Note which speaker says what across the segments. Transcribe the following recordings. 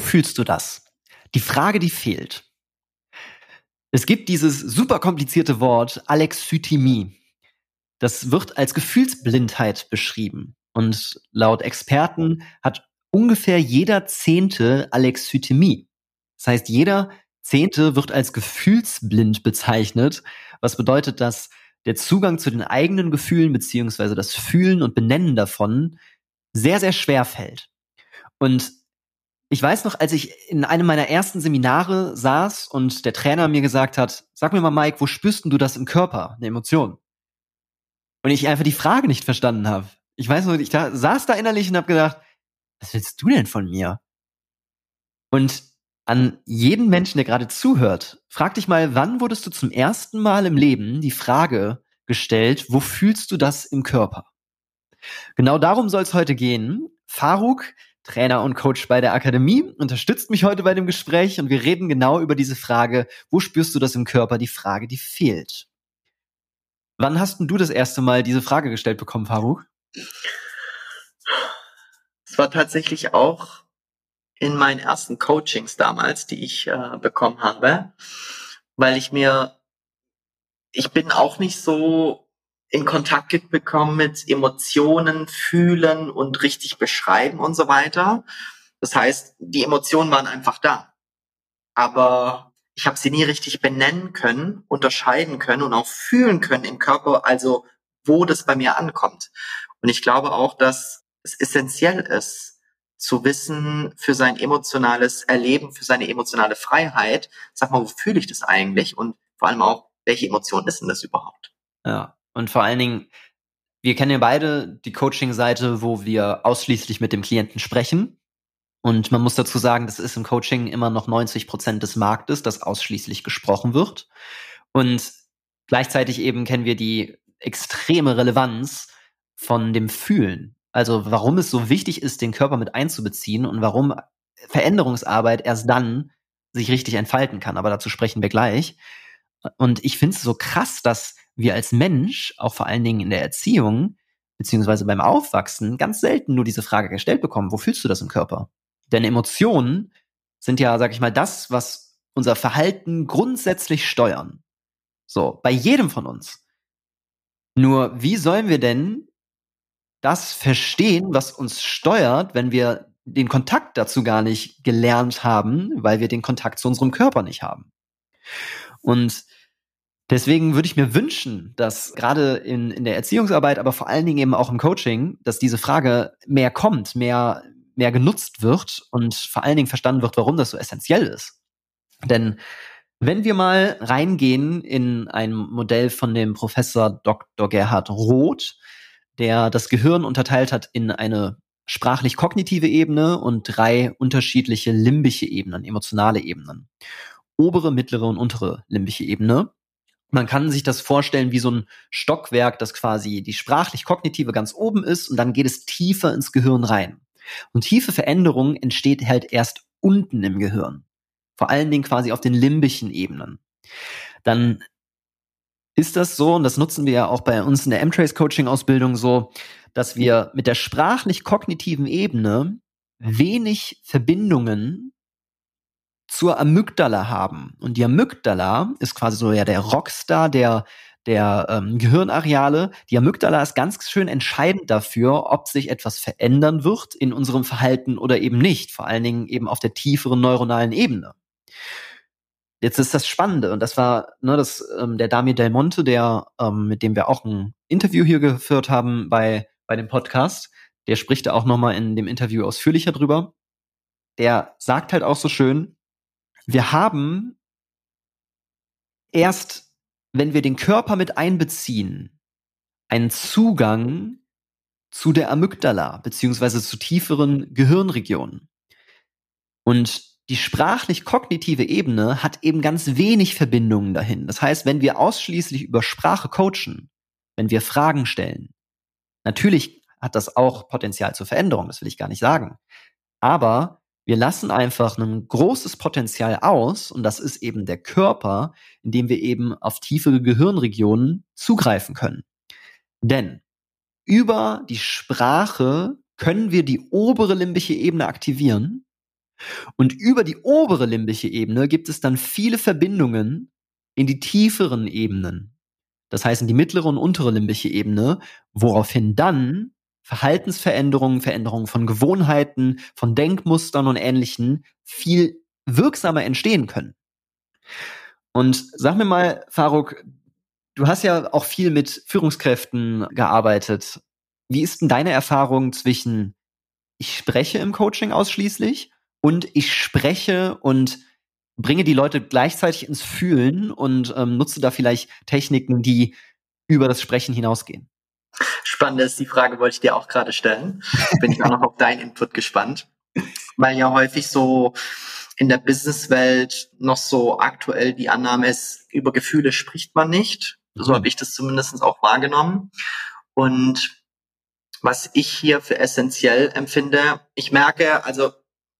Speaker 1: Fühlst du das? Die Frage, die fehlt. Es gibt dieses super komplizierte Wort Alexithymie. Das wird als Gefühlsblindheit beschrieben. Und laut Experten hat ungefähr jeder Zehnte Alexithymie. Das heißt, jeder Zehnte wird als gefühlsblind bezeichnet, was bedeutet, dass der Zugang zu den eigenen Gefühlen beziehungsweise das Fühlen und Benennen davon sehr, sehr schwer fällt. Und ich weiß noch, als ich in einem meiner ersten Seminare saß und der Trainer mir gesagt hat, sag mir mal, Mike, wo spürst du das im Körper, eine Emotion? Und ich einfach die Frage nicht verstanden habe. Ich weiß noch, ich da, saß da innerlich und habe gedacht, was willst du denn von mir? Und an jeden Menschen, der gerade zuhört, frag dich mal, wann wurdest du zum ersten Mal im Leben die Frage gestellt, wo fühlst du das im Körper? Genau darum soll es heute gehen. Faruk, Trainer und Coach bei der Akademie, unterstützt mich heute bei dem Gespräch und wir reden genau über diese Frage, wo spürst du das im Körper? Die Frage, die fehlt. Wann hast du das erste Mal diese Frage gestellt bekommen, Faruk?
Speaker 2: Es war tatsächlich auch in meinen ersten Coachings damals, die ich äh, bekommen habe, weil ich mir, ich bin auch nicht so in Kontakt bekommen mit Emotionen, fühlen und richtig beschreiben und so weiter. Das heißt, die Emotionen waren einfach da. Aber ich habe sie nie richtig benennen können, unterscheiden können und auch fühlen können im Körper, also wo das bei mir ankommt. Und ich glaube auch, dass es essentiell ist, zu wissen für sein emotionales Erleben, für seine emotionale Freiheit. Sag mal, wo fühle ich das eigentlich? Und vor allem auch, welche Emotion ist denn das überhaupt?
Speaker 1: Ja, und vor allen Dingen, wir kennen ja beide die Coaching-Seite, wo wir ausschließlich mit dem Klienten sprechen. Und man muss dazu sagen, das ist im Coaching immer noch 90 Prozent des Marktes, das ausschließlich gesprochen wird. Und gleichzeitig eben kennen wir die extreme Relevanz von dem Fühlen. Also warum es so wichtig ist, den Körper mit einzubeziehen und warum Veränderungsarbeit erst dann sich richtig entfalten kann. Aber dazu sprechen wir gleich. Und ich finde es so krass, dass wir als Mensch, auch vor allen Dingen in der Erziehung, beziehungsweise beim Aufwachsen, ganz selten nur diese Frage gestellt bekommen, wo fühlst du das im Körper? Denn Emotionen sind ja, sag ich mal, das, was unser Verhalten grundsätzlich steuern. So, bei jedem von uns. Nur, wie sollen wir denn das verstehen, was uns steuert, wenn wir den Kontakt dazu gar nicht gelernt haben, weil wir den Kontakt zu unserem Körper nicht haben. Und deswegen würde ich mir wünschen, dass gerade in, in der Erziehungsarbeit, aber vor allen Dingen eben auch im Coaching, dass diese Frage mehr kommt, mehr, mehr genutzt wird und vor allen Dingen verstanden wird, warum das so essentiell ist. Denn wenn wir mal reingehen in ein Modell von dem Professor Dr. Gerhard Roth, der das Gehirn unterteilt hat in eine sprachlich-kognitive Ebene und drei unterschiedliche limbische Ebenen, emotionale Ebenen. Obere, mittlere und untere limbische Ebene. Man kann sich das vorstellen wie so ein Stockwerk, das quasi die sprachlich-kognitive ganz oben ist und dann geht es tiefer ins Gehirn rein. Und tiefe Veränderung entsteht halt erst unten im Gehirn. Vor allen Dingen quasi auf den limbischen Ebenen. Dann ist das so, und das nutzen wir ja auch bei uns in der M-Trace-Coaching-Ausbildung so, dass wir mit der sprachlich-kognitiven Ebene wenig Verbindungen zur Amygdala haben. Und die Amygdala ist quasi so ja der Rockstar der, der ähm, Gehirnareale. Die Amygdala ist ganz schön entscheidend dafür, ob sich etwas verändern wird in unserem Verhalten oder eben nicht. Vor allen Dingen eben auf der tieferen neuronalen Ebene. Jetzt ist das Spannende, und das war ne, das, ähm, der Damir Del Monte, der, ähm, mit dem wir auch ein Interview hier geführt haben bei, bei dem Podcast, der spricht da auch nochmal in dem Interview ausführlicher drüber. Der sagt halt auch so schön, wir haben erst, wenn wir den Körper mit einbeziehen, einen Zugang zu der Amygdala, beziehungsweise zu tieferen Gehirnregionen. Und die sprachlich-kognitive Ebene hat eben ganz wenig Verbindungen dahin. Das heißt, wenn wir ausschließlich über Sprache coachen, wenn wir Fragen stellen, natürlich hat das auch Potenzial zur Veränderung, das will ich gar nicht sagen. Aber wir lassen einfach ein großes Potenzial aus und das ist eben der Körper, in dem wir eben auf tiefere Gehirnregionen zugreifen können. Denn über die Sprache können wir die obere limbische Ebene aktivieren Und über die obere limbische Ebene gibt es dann viele Verbindungen in die tieferen Ebenen. Das heißt in die mittlere und untere limbische Ebene, woraufhin dann Verhaltensveränderungen, Veränderungen von Gewohnheiten, von Denkmustern und Ähnlichen viel wirksamer entstehen können. Und sag mir mal, Faruk, du hast ja auch viel mit Führungskräften gearbeitet. Wie ist denn deine Erfahrung zwischen ich spreche im Coaching ausschließlich und ich spreche und bringe die Leute gleichzeitig ins Fühlen und ähm, nutze da vielleicht Techniken, die über das Sprechen hinausgehen?
Speaker 2: Spannend ist, die Frage wollte ich dir auch gerade stellen. Bin ich auch noch auf deinen Input gespannt. Weil ja häufig so in der Businesswelt noch so aktuell die Annahme ist, über Gefühle spricht man nicht. So habe ich das zumindest auch wahrgenommen. Und was ich hier für essentiell empfinde, ich merke, also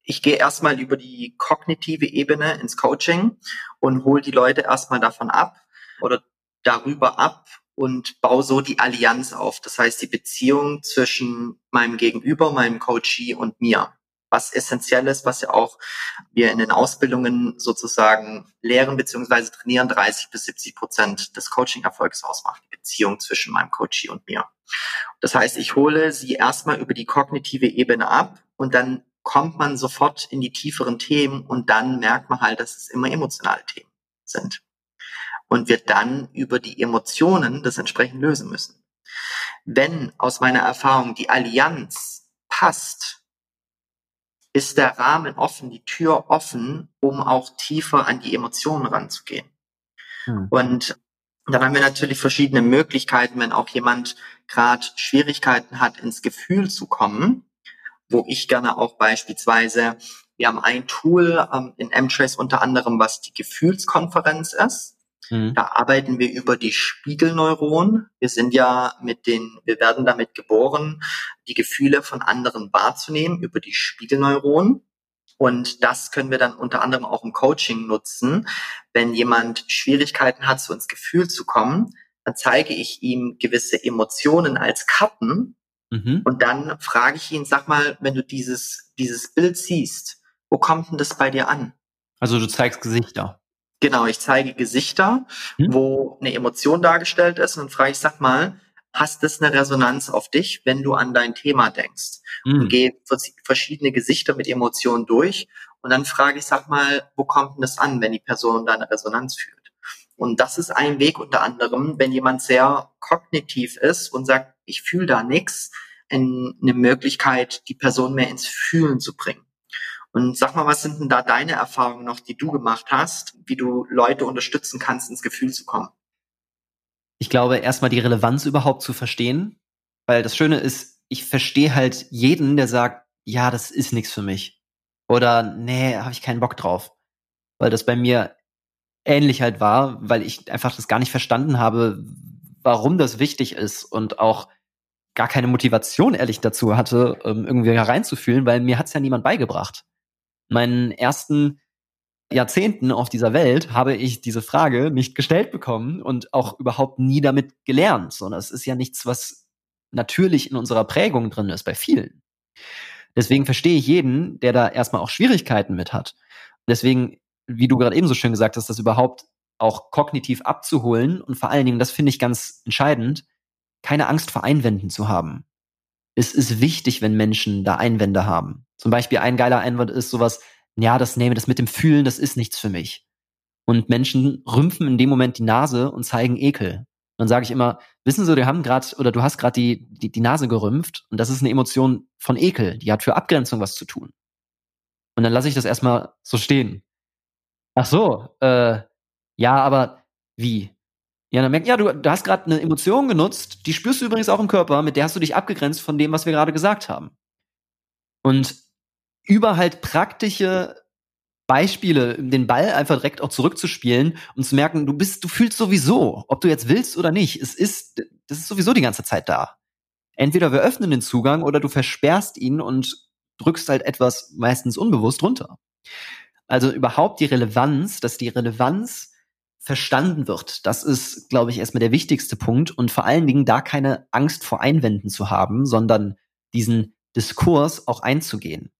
Speaker 2: ich gehe erstmal über die kognitive Ebene ins Coaching und hole die Leute erstmal davon ab oder darüber ab und baue so die Allianz auf. Das heißt, die Beziehung zwischen meinem Gegenüber, meinem Coachee und mir. Was essentiell ist, was ja auch wir in den Ausbildungen sozusagen lehren bzw. trainieren, 30 bis 70 Prozent des Coaching-Erfolgs ausmacht, die Beziehung zwischen meinem Coachee und mir. Das heißt, ich hole sie erstmal über die kognitive Ebene ab und dann kommt man sofort in die tieferen Themen und dann merkt man halt, dass es immer emotionale Themen sind. Und wir dann über die Emotionen das entsprechend lösen müssen. Wenn aus meiner Erfahrung die Allianz passt, ist der Rahmen offen, die Tür offen, um auch tiefer an die Emotionen ranzugehen. Hm. Und dann haben wir natürlich verschiedene Möglichkeiten, wenn auch jemand gerade Schwierigkeiten hat, ins Gefühl zu kommen, wo ich gerne auch beispielsweise, wir haben ein Tool ähm, in M-Trace unter anderem, was die Gefühlskonferenz ist. Mhm. Da arbeiten wir über die Spiegelneuronen. Wir sind ja mit den, wir werden damit geboren, die Gefühle von anderen wahrzunehmen über die Spiegelneuronen. Und das können wir dann unter anderem auch im Coaching nutzen. Wenn jemand Schwierigkeiten hat, so ins Gefühl zu kommen, dann zeige ich ihm gewisse Emotionen als Karten Mhm. Und dann frage ich ihn, sag mal, wenn du dieses, dieses Bild siehst, wo kommt denn das bei dir an?
Speaker 1: Also du zeigst Gesichter.
Speaker 2: Genau, ich zeige Gesichter, mhm. wo eine Emotion dargestellt ist und dann frage ich, sag mal, hast das eine Resonanz auf dich, wenn du an dein Thema denkst? Mhm. Und gehe verschiedene Gesichter mit Emotionen durch und dann frage ich, sag mal, wo kommt denn das an, wenn die Person da eine Resonanz fühlt? Und das ist ein Weg unter anderem, wenn jemand sehr kognitiv ist und sagt, ich fühle da nichts, eine Möglichkeit, die Person mehr ins Fühlen zu bringen. Und sag mal, was sind denn da deine Erfahrungen noch, die du gemacht hast, wie du Leute unterstützen kannst, ins Gefühl zu kommen?
Speaker 1: Ich glaube, erstmal die Relevanz überhaupt zu verstehen, weil das Schöne ist, ich verstehe halt jeden, der sagt, ja, das ist nichts für mich. Oder nee, habe ich keinen Bock drauf. Weil das bei mir ähnlich halt war, weil ich einfach das gar nicht verstanden habe, warum das wichtig ist und auch gar keine Motivation ehrlich dazu hatte, irgendwie hereinzufühlen, weil mir hat's ja niemand beigebracht. Meinen ersten Jahrzehnten auf dieser Welt habe ich diese Frage nicht gestellt bekommen und auch überhaupt nie damit gelernt, sondern es ist ja nichts, was natürlich in unserer Prägung drin ist, bei vielen. Deswegen verstehe ich jeden, der da erstmal auch Schwierigkeiten mit hat. Deswegen wie du gerade eben so schön gesagt hast, das überhaupt auch kognitiv abzuholen und vor allen Dingen, das finde ich ganz entscheidend, keine Angst vor Einwänden zu haben. Es ist wichtig, wenn Menschen da Einwände haben. Zum Beispiel ein geiler Einwand ist sowas, ja, das nehme, das mit dem Fühlen, das ist nichts für mich. Und Menschen rümpfen in dem Moment die Nase und zeigen Ekel. Dann sage ich immer, wissen Sie, wir haben gerade oder du hast gerade die, die, die Nase gerümpft und das ist eine Emotion von Ekel, die hat für Abgrenzung was zu tun. Und dann lasse ich das erstmal so stehen. Ach so, äh, ja, aber wie? Ja, dann merkt, ja, du, du hast gerade eine Emotion genutzt, die spürst du übrigens auch im Körper, mit der hast du dich abgegrenzt von dem, was wir gerade gesagt haben. Und über halt praktische Beispiele, den Ball einfach direkt auch zurückzuspielen und zu merken, du bist, du fühlst sowieso, ob du jetzt willst oder nicht. Es ist, das ist sowieso die ganze Zeit da. Entweder wir öffnen den Zugang oder du versperrst ihn und drückst halt etwas meistens unbewusst runter. Also überhaupt die Relevanz, dass die Relevanz verstanden wird. Das ist, glaube ich, erstmal der wichtigste Punkt und vor allen Dingen da keine Angst vor Einwänden zu haben, sondern diesen Diskurs auch einzugehen.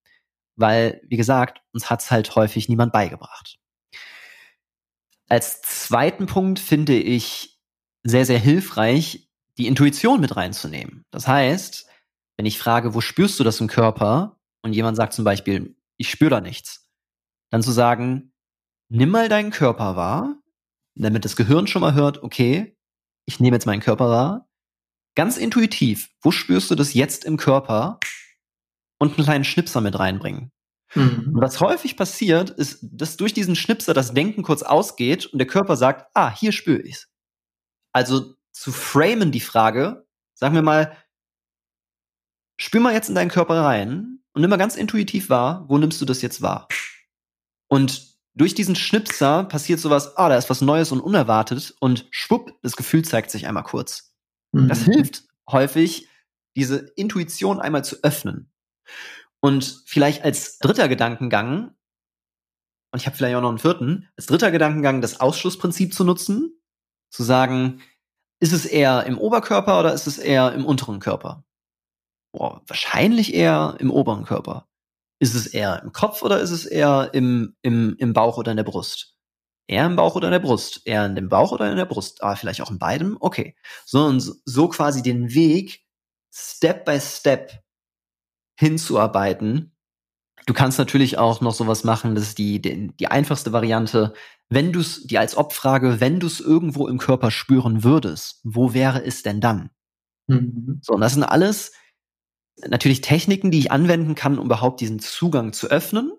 Speaker 1: Weil, wie gesagt, uns hat's halt häufig niemand beigebracht. Als zweiten Punkt finde ich sehr, sehr hilfreich, die Intuition mit reinzunehmen. Das heißt, wenn ich frage, wo spürst du das im Körper? Und jemand sagt zum Beispiel, ich spüre da nichts. Dann zu sagen, nimm mal deinen Körper wahr, damit das Gehirn schon mal hört, okay, ich nehme jetzt meinen Körper wahr. Ganz intuitiv, wo spürst du das jetzt im Körper? Und einen kleinen Schnipser mit reinbringen. Mhm. Was häufig passiert, ist, dass durch diesen Schnipser das Denken kurz ausgeht und der Körper sagt, ah, hier spüre ich's. Also zu framen die Frage, sagen wir mal, spür mal jetzt in deinen Körper rein und nimm mal ganz intuitiv wahr, wo nimmst du das jetzt wahr? Und durch diesen Schnipser passiert sowas, ah, da ist was Neues und unerwartet und schwupp, das Gefühl zeigt sich einmal kurz. Mhm. Das hilft häufig, diese Intuition einmal zu öffnen. Und vielleicht als dritter Gedankengang, und ich habe vielleicht auch noch einen vierten, als dritter Gedankengang das Ausschlussprinzip zu nutzen, zu sagen, ist es eher im Oberkörper oder ist es eher im unteren Körper? Boah, wahrscheinlich eher im oberen Körper. Ist es eher im Kopf oder ist es eher im, im, im Bauch oder in der Brust? Eher im Bauch oder in der Brust? Eher in dem Bauch oder in der Brust? Ah, vielleicht auch in beidem? Okay. So und so quasi den Weg Step by Step hinzuarbeiten. Du kannst natürlich auch noch sowas machen, das ist die, die, die einfachste Variante. Wenn du es, die als Obfrage, wenn du es irgendwo im Körper spüren würdest, wo wäre es denn dann? Mhm. So, und das sind alles natürlich Techniken, die ich anwenden kann, um überhaupt diesen Zugang zu öffnen.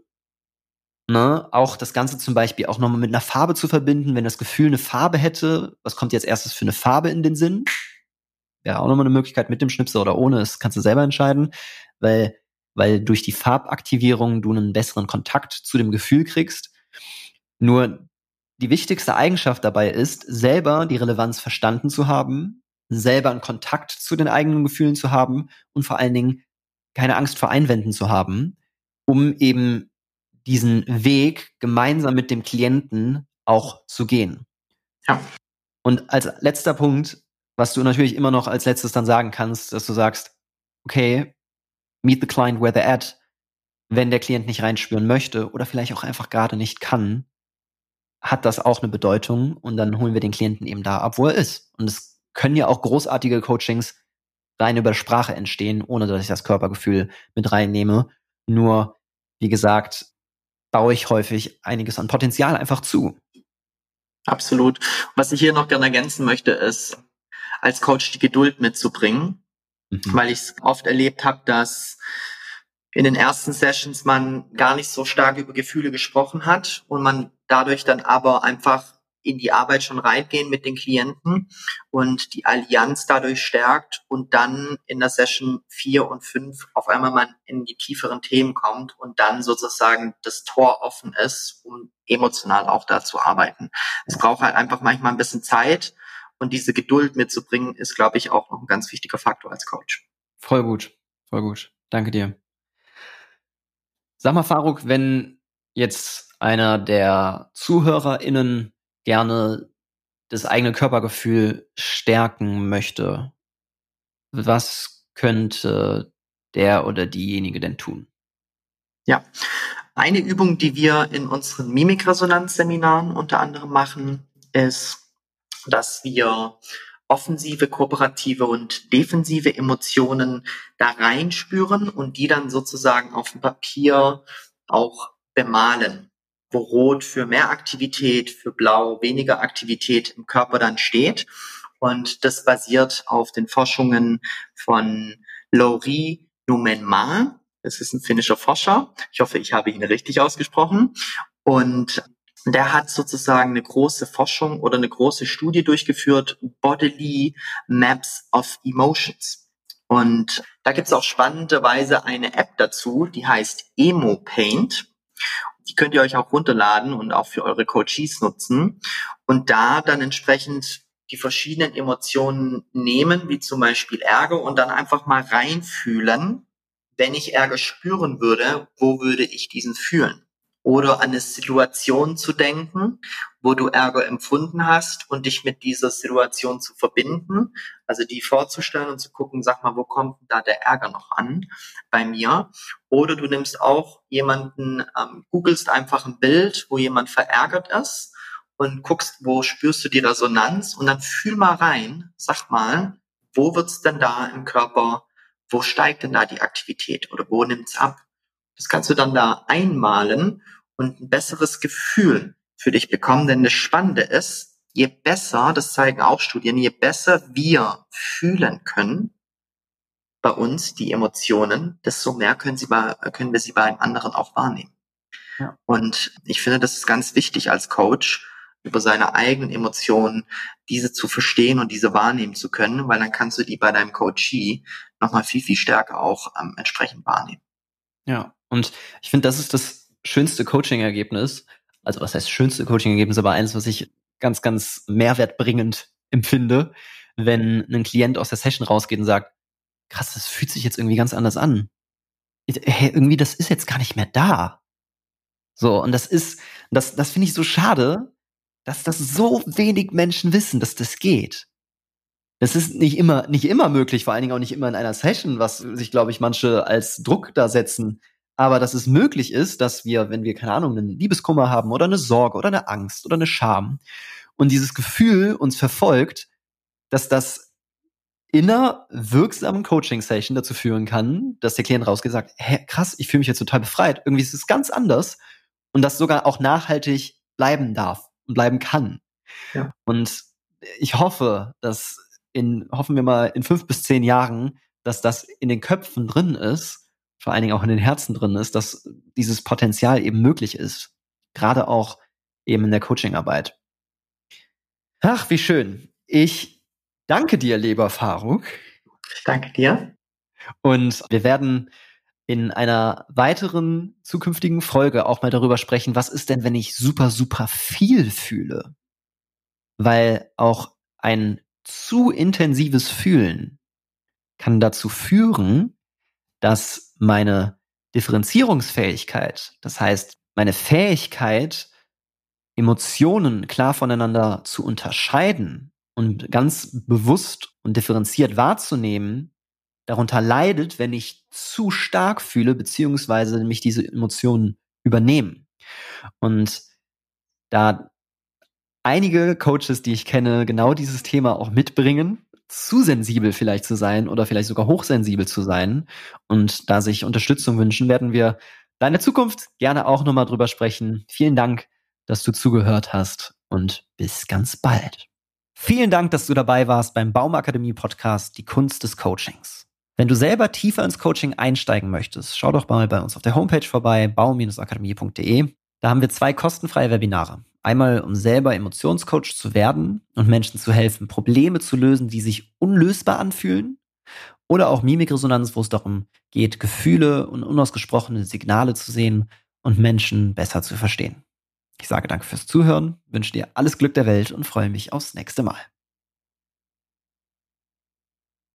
Speaker 1: Ne? Auch das Ganze zum Beispiel auch nochmal mit einer Farbe zu verbinden, wenn das Gefühl eine Farbe hätte, was kommt jetzt erstes für eine Farbe in den Sinn? Wäre auch nochmal eine Möglichkeit mit dem Schnipsel oder ohne, das kannst du selber entscheiden, weil, weil durch die Farbaktivierung du einen besseren Kontakt zu dem Gefühl kriegst. Nur die wichtigste Eigenschaft dabei ist, selber die Relevanz verstanden zu haben, selber einen Kontakt zu den eigenen Gefühlen zu haben und vor allen Dingen keine Angst vor Einwänden zu haben, um eben diesen Weg gemeinsam mit dem Klienten auch zu gehen. Ja. Und als letzter Punkt, was du natürlich immer noch als letztes dann sagen kannst, dass du sagst, okay, meet the client where they're at, wenn der Klient nicht reinspüren möchte oder vielleicht auch einfach gerade nicht kann, hat das auch eine Bedeutung und dann holen wir den Klienten eben da ab, wo er ist. Und es können ja auch großartige Coachings rein über Sprache entstehen, ohne dass ich das Körpergefühl mit reinnehme. Nur, wie gesagt, baue ich häufig einiges an Potenzial einfach zu.
Speaker 2: Absolut. Was ich hier noch gerne ergänzen möchte, ist, als Coach die Geduld mitzubringen, mhm. weil ich es oft erlebt habe, dass in den ersten Sessions man gar nicht so stark über Gefühle gesprochen hat und man dadurch dann aber einfach in die Arbeit schon reingehen mit den Klienten und die Allianz dadurch stärkt und dann in der Session vier und fünf auf einmal man in die tieferen Themen kommt und dann sozusagen das Tor offen ist, um emotional auch da zu arbeiten. Es braucht halt einfach manchmal ein bisschen Zeit und diese Geduld mitzubringen, ist, glaube ich, auch noch ein ganz wichtiger Faktor als Coach.
Speaker 1: Voll gut, voll gut. Danke dir. Sag mal, Faruk, wenn jetzt einer der ZuhörerInnen gerne das eigene Körpergefühl stärken möchte, was könnte der oder diejenige denn tun?
Speaker 2: Ja, eine Übung, die wir in unseren Mimikresonanzseminaren unter anderem machen, ist, dass wir offensive, kooperative und defensive Emotionen da reinspüren und die dann sozusagen auf dem Papier auch bemalen wo Rot für mehr Aktivität, für Blau weniger Aktivität im Körper dann steht. Und das basiert auf den Forschungen von Lauri Numenmaa. Das ist ein finnischer Forscher. Ich hoffe, ich habe ihn richtig ausgesprochen. Und der hat sozusagen eine große Forschung oder eine große Studie durchgeführt, Bodily Maps of Emotions. Und da gibt es auch spannenderweise eine App dazu, die heißt Emo Paint. Die könnt ihr euch auch runterladen und auch für eure Coaches nutzen und da dann entsprechend die verschiedenen Emotionen nehmen, wie zum Beispiel Ärger und dann einfach mal reinfühlen. Wenn ich Ärger spüren würde, wo würde ich diesen fühlen? Oder an eine Situation zu denken, wo du Ärger empfunden hast und dich mit dieser Situation zu verbinden, also die vorzustellen und zu gucken, sag mal, wo kommt da der Ärger noch an bei mir? Oder du nimmst auch jemanden, ähm, googelst einfach ein Bild, wo jemand verärgert ist und guckst, wo spürst du die Resonanz und dann fühl mal rein, sag mal, wo wird's denn da im Körper, wo steigt denn da die Aktivität oder wo nimmt's ab? Das kannst du dann da einmalen und ein besseres Gefühl für dich bekommen. Denn das Spannende ist, je besser, das zeigen auch Studien, je besser wir fühlen können bei uns die Emotionen, desto mehr können, sie bei, können wir sie bei einem anderen auch wahrnehmen. Ja. Und ich finde, das ist ganz wichtig als Coach, über seine eigenen Emotionen, diese zu verstehen und diese wahrnehmen zu können, weil dann kannst du die bei deinem Coachee nochmal viel, viel stärker auch ähm, entsprechend wahrnehmen.
Speaker 1: Ja, und ich finde, das ist das schönste Coaching-Ergebnis, also was heißt schönste Coaching-Ergebnis, aber eines, was ich ganz, ganz mehrwertbringend empfinde, wenn ein Klient aus der Session rausgeht und sagt, krass, das fühlt sich jetzt irgendwie ganz anders an. Hey, irgendwie, das ist jetzt gar nicht mehr da. So, und das ist, das, das finde ich so schade, dass das so wenig Menschen wissen, dass das geht. Das ist nicht immer, nicht immer möglich, vor allen Dingen auch nicht immer in einer Session, was sich, glaube ich, manche als Druck da setzen aber dass es möglich ist, dass wir, wenn wir, keine Ahnung, einen Liebeskummer haben oder eine Sorge oder eine Angst oder eine Scham und dieses Gefühl uns verfolgt, dass das in einer wirksamen Coaching-Session dazu führen kann, dass der Klient rausgeht und sagt, hä, krass, ich fühle mich jetzt total befreit. Irgendwie ist es ganz anders und das sogar auch nachhaltig bleiben darf und bleiben kann. Ja. Und ich hoffe, dass in, hoffen wir mal, in fünf bis zehn Jahren, dass das in den Köpfen drin ist vor allen Dingen auch in den Herzen drin ist, dass dieses Potenzial eben möglich ist. Gerade auch eben in der Coachingarbeit. Ach, wie schön. Ich danke dir, lieber Faruk.
Speaker 2: Ich danke dir.
Speaker 1: Und wir werden in einer weiteren zukünftigen Folge auch mal darüber sprechen, was ist denn, wenn ich super, super viel fühle? Weil auch ein zu intensives Fühlen kann dazu führen, dass meine Differenzierungsfähigkeit, das heißt meine Fähigkeit, Emotionen klar voneinander zu unterscheiden und ganz bewusst und differenziert wahrzunehmen, darunter leidet, wenn ich zu stark fühle, beziehungsweise mich diese Emotionen übernehmen. Und da einige Coaches, die ich kenne, genau dieses Thema auch mitbringen, zu sensibel vielleicht zu sein oder vielleicht sogar hochsensibel zu sein und da sich Unterstützung wünschen, werden wir da in der Zukunft gerne auch nochmal drüber sprechen. Vielen Dank, dass du zugehört hast und bis ganz bald. Vielen Dank, dass du dabei warst beim Baumakademie Podcast Die Kunst des Coachings. Wenn du selber tiefer ins Coaching einsteigen möchtest, schau doch mal bei uns auf der Homepage vorbei, baum-akademie.de. Da haben wir zwei kostenfreie Webinare. Einmal, um selber Emotionscoach zu werden und Menschen zu helfen, Probleme zu lösen, die sich unlösbar anfühlen. Oder auch Mimikresonanz, wo es darum geht, Gefühle und unausgesprochene Signale zu sehen und Menschen besser zu verstehen. Ich sage danke fürs Zuhören, wünsche dir alles Glück der Welt und freue mich aufs nächste Mal.